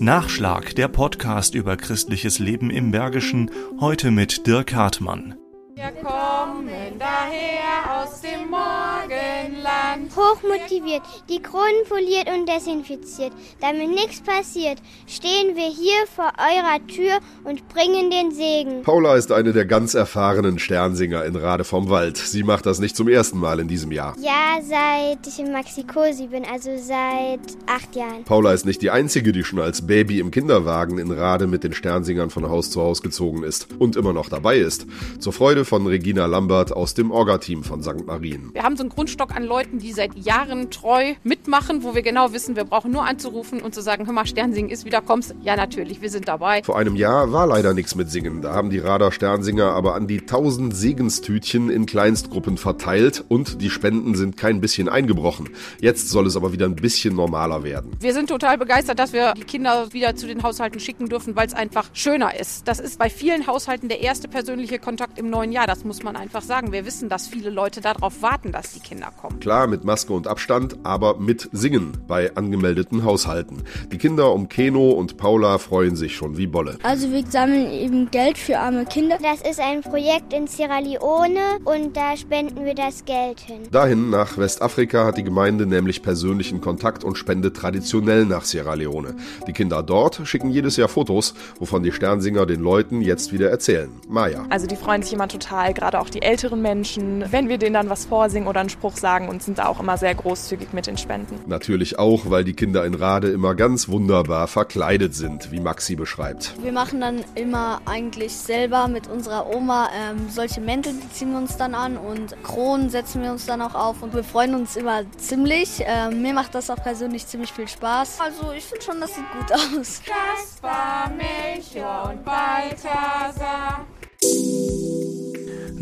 Nachschlag, der Podcast über christliches Leben im Bergischen, heute mit Dirk Hartmann. Wir kommen daher aus dem Morgenland. Hochmotiviert, die Kronen poliert und desinfiziert. Damit nichts passiert, stehen wir hier vor eurer Tür und bringen den Segen. Paula ist eine der ganz erfahrenen Sternsinger in Rade vom Wald. Sie macht das nicht zum ersten Mal in diesem Jahr. Ja, seit ich in Mexikosi bin, also seit acht Jahren. Paula ist nicht die einzige, die schon als Baby im Kinderwagen in Rade mit den Sternsingern von Haus zu Haus gezogen ist und immer noch dabei ist. Zur Freude von Regina Lambert aus dem Orga-Team von St. Marien. Wir haben so einen Grundstock an Leuten, die seit Jahren treu mitmachen, wo wir genau wissen, wir brauchen nur anzurufen und zu sagen, hör mal, Sternsingen ist wieder, kommst. Ja, natürlich, wir sind dabei. Vor einem Jahr war leider nichts mit Singen. Da haben die Radar Sternsinger aber an die 1000 Segenstütchen in Kleinstgruppen verteilt und die Spenden sind kein bisschen eingebrochen. Jetzt soll es aber wieder ein bisschen normaler werden. Wir sind total begeistert, dass wir die Kinder wieder zu den Haushalten schicken dürfen, weil es einfach schöner ist. Das ist bei vielen Haushalten der erste persönliche Kontakt im neuen Jahr. Das muss man einfach sagen. Wir wissen, dass viele Leute darauf warten, dass die Kinder kommen. Klar, mit Maske und Abstand, aber mit Singen bei angemeldeten Haushalten. Die Kinder um Keno und Paula freuen sich schon wie Bolle. Also wir sammeln eben Geld für arme Kinder. Das ist ein Projekt in Sierra Leone und da spenden wir das Geld hin. Dahin nach Westafrika hat die Gemeinde nämlich persönlichen Kontakt und spendet traditionell nach Sierra Leone. Die Kinder dort schicken jedes Jahr Fotos, wovon die Sternsinger den Leuten jetzt wieder erzählen. Maja. Also die freuen sich immer total, gerade auch die älteren Menschen, wenn wir denen dann was vorsingen oder einen Spruch sagen und sind da auch immer sehr großzügig mit den Spenden. Natürlich auch, weil die Kinder in Rade immer ganz wunderbar verkleidet sind, wie Maxi beschreibt. Wir machen dann immer eigentlich selber mit unserer Oma ähm, solche Mäntel, die ziehen wir uns dann an und Kronen setzen wir uns dann auch auf und wir freuen uns immer ziemlich. Ähm, mir macht das auch persönlich ziemlich viel Spaß. Also ich finde schon, das sieht gut aus. Kaspar, Melchior und Balthasar.